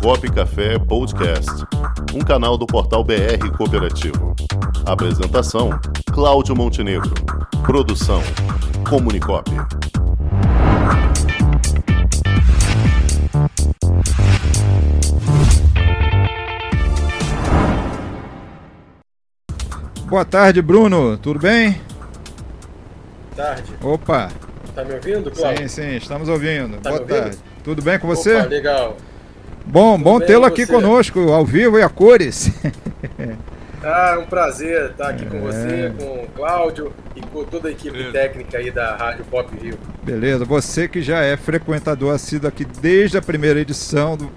Cop Café Podcast, um canal do portal BR Cooperativo. Apresentação: Cláudio Montenegro. Produção: Comunicop. Boa tarde, Bruno. Tudo bem? Boa tarde. Opa. Tá me ouvindo, Cláudio? Sim, sim, estamos ouvindo. Tá Boa me ouvindo? tarde. Tudo bem com você? Opa, legal. Bom, Tudo bom tê-lo aqui você? conosco, ao vivo e a cores. Ah, é um prazer estar aqui com É. você, com o Cláudio e com toda a equipe técnica aí da Rádio Pop Rio. Beleza, você que já é frequentador assíduo aqui desde a primeira edição do,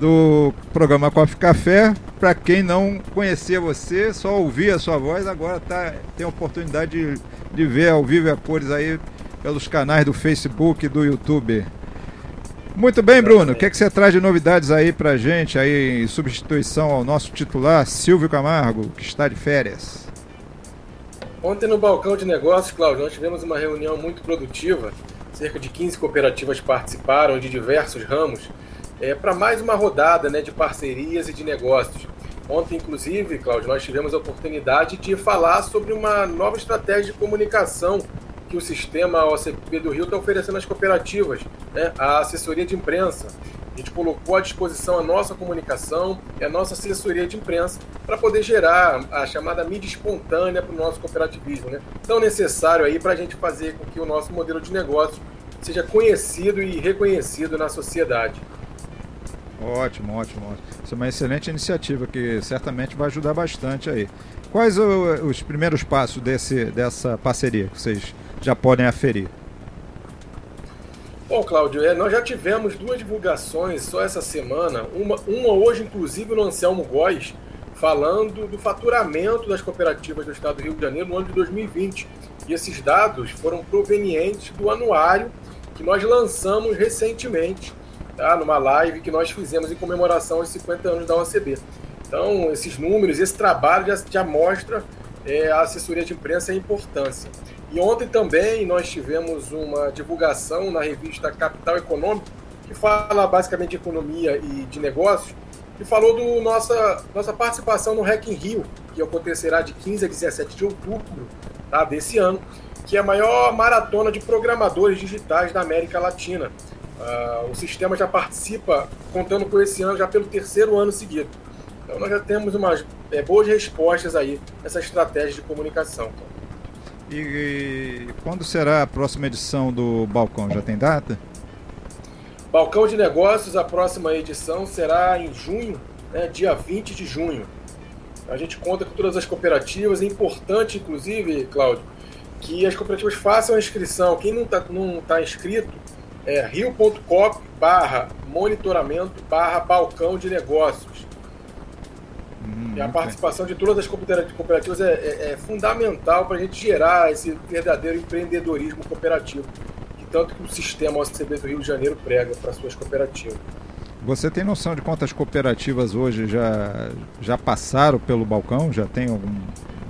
do programa Coffee Café. Para quem não conhecia você, só ouvia a sua voz, agora tá, tem a oportunidade de, de ver ao vivo e a cores aí pelos canais do Facebook e do YouTube. Muito bem, Bruno. O que, é que você traz de novidades aí pra gente, aí em substituição ao nosso titular, Silvio Camargo, que está de férias? Ontem no balcão de negócios, Cláudio, nós tivemos uma reunião muito produtiva. Cerca de 15 cooperativas participaram de diversos ramos é, para mais uma rodada né, de parcerias e de negócios. Ontem, inclusive, Cláudio, nós tivemos a oportunidade de falar sobre uma nova estratégia de comunicação que o sistema OCP do Rio está oferecendo às cooperativas, né, a assessoria de imprensa. A gente colocou à disposição a nossa comunicação e a nossa assessoria de imprensa para poder gerar a chamada mídia espontânea para o nosso cooperativismo, né? tão necessário aí para a gente fazer com que o nosso modelo de negócio seja conhecido e reconhecido na sociedade. Ótimo, ótimo, ótimo. Isso é uma excelente iniciativa que certamente vai ajudar bastante aí. Quais os primeiros passos desse, dessa parceria que vocês já podem aferir? Bom, Cláudio, é, nós já tivemos duas divulgações só essa semana. Uma, uma hoje, inclusive, no Anselmo Góes, falando do faturamento das cooperativas do estado do Rio de Janeiro no ano de 2020. E esses dados foram provenientes do anuário que nós lançamos recentemente, tá? numa live que nós fizemos em comemoração aos 50 anos da OCB. Então, esses números, esse trabalho já, já mostra é, a assessoria de imprensa e a importância. E ontem também nós tivemos uma divulgação na revista Capital Econômico, que fala basicamente de economia e de negócios, e falou do nossa, nossa participação no Hack in Rio, que acontecerá de 15 a 17 de outubro tá, desse ano, que é a maior maratona de programadores digitais da América Latina. Ah, o sistema já participa, contando com esse ano, já pelo terceiro ano seguido. Então nós já temos umas é, boas respostas aí nessa estratégia de comunicação. E, e quando será a próxima edição do Balcão? Já tem data? Balcão de Negócios, a próxima edição será em junho, né, dia 20 de junho. A gente conta com todas as cooperativas. É importante, inclusive, Cláudio, que as cooperativas façam a inscrição. Quem não está não tá inscrito, é rio.cop barra monitoramento barra balcão de negócios. Hum, E a participação de todas as coopera- cooperativas é, é- é fundamental para a gente gerar esse verdadeiro empreendedorismo cooperativo, que tanto que o sistema OCB do Rio de Janeiro prega para suas cooperativas. Você tem noção de quantas cooperativas hoje já, já passaram pelo balcão? Já tem algum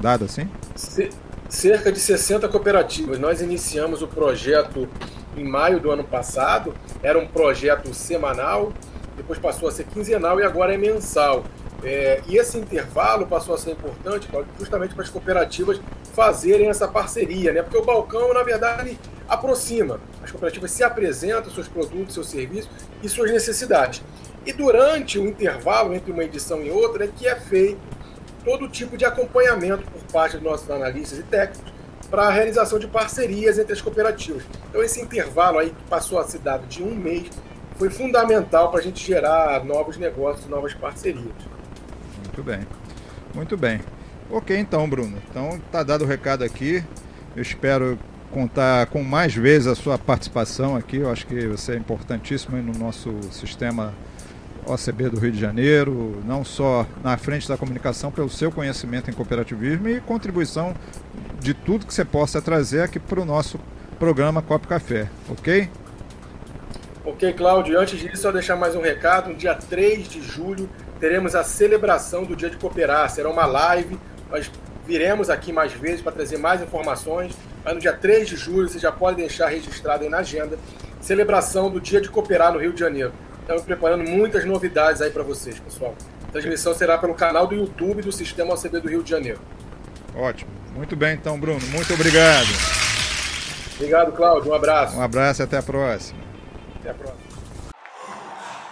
dado assim? Ce- Cerca de 60 cooperativas. Nós iniciamos o projeto em maio do ano passado. Era um projeto semanal, depois passou a ser quinzenal e agora é mensal. É, e esse intervalo passou a ser importante justamente para as cooperativas fazerem essa parceria, né? Porque o balcão, na verdade, aproxima. As cooperativas se apresentam seus produtos, seus serviços e suas necessidades. E durante o intervalo entre uma edição e outra é que é feito todo tipo de acompanhamento por parte dos nossos analistas e técnicos para a realização de parcerias entre as cooperativas. Então, esse intervalo aí que passou a ser dado de um mês foi fundamental para a gente gerar novos negócios, novas parcerias. Muito bem. Muito bem. Ok, então, Bruno. Então tá dado o recado aqui. Eu espero contar com mais vezes a sua participação aqui. Eu acho que você é importantíssimo no nosso sistema OCB do Rio de Janeiro, não só na frente da comunicação, pelo seu conhecimento em cooperativismo e contribuição de tudo que você possa trazer aqui para o nosso programa Copo Café, ok? Ok, Cláudio, antes disso, só deixar mais um recado. No dia 3 de julho, teremos a celebração do Dia de Cooperar. Será uma live, nós viremos aqui mais vezes para trazer mais informações. Mas no dia 3 de julho, você já pode deixar registrado aí na agenda, celebração do Dia de Cooperar no Rio de Janeiro. Estamos preparando muitas novidades aí para vocês, pessoal. A transmissão será pelo canal do YouTube do Sistema OCB do Rio de Janeiro. Ótimo. Muito bem, então, Bruno. Muito obrigado. Obrigado, Cláudio. Um abraço. Um abraço e até a próxima. Até a próxima.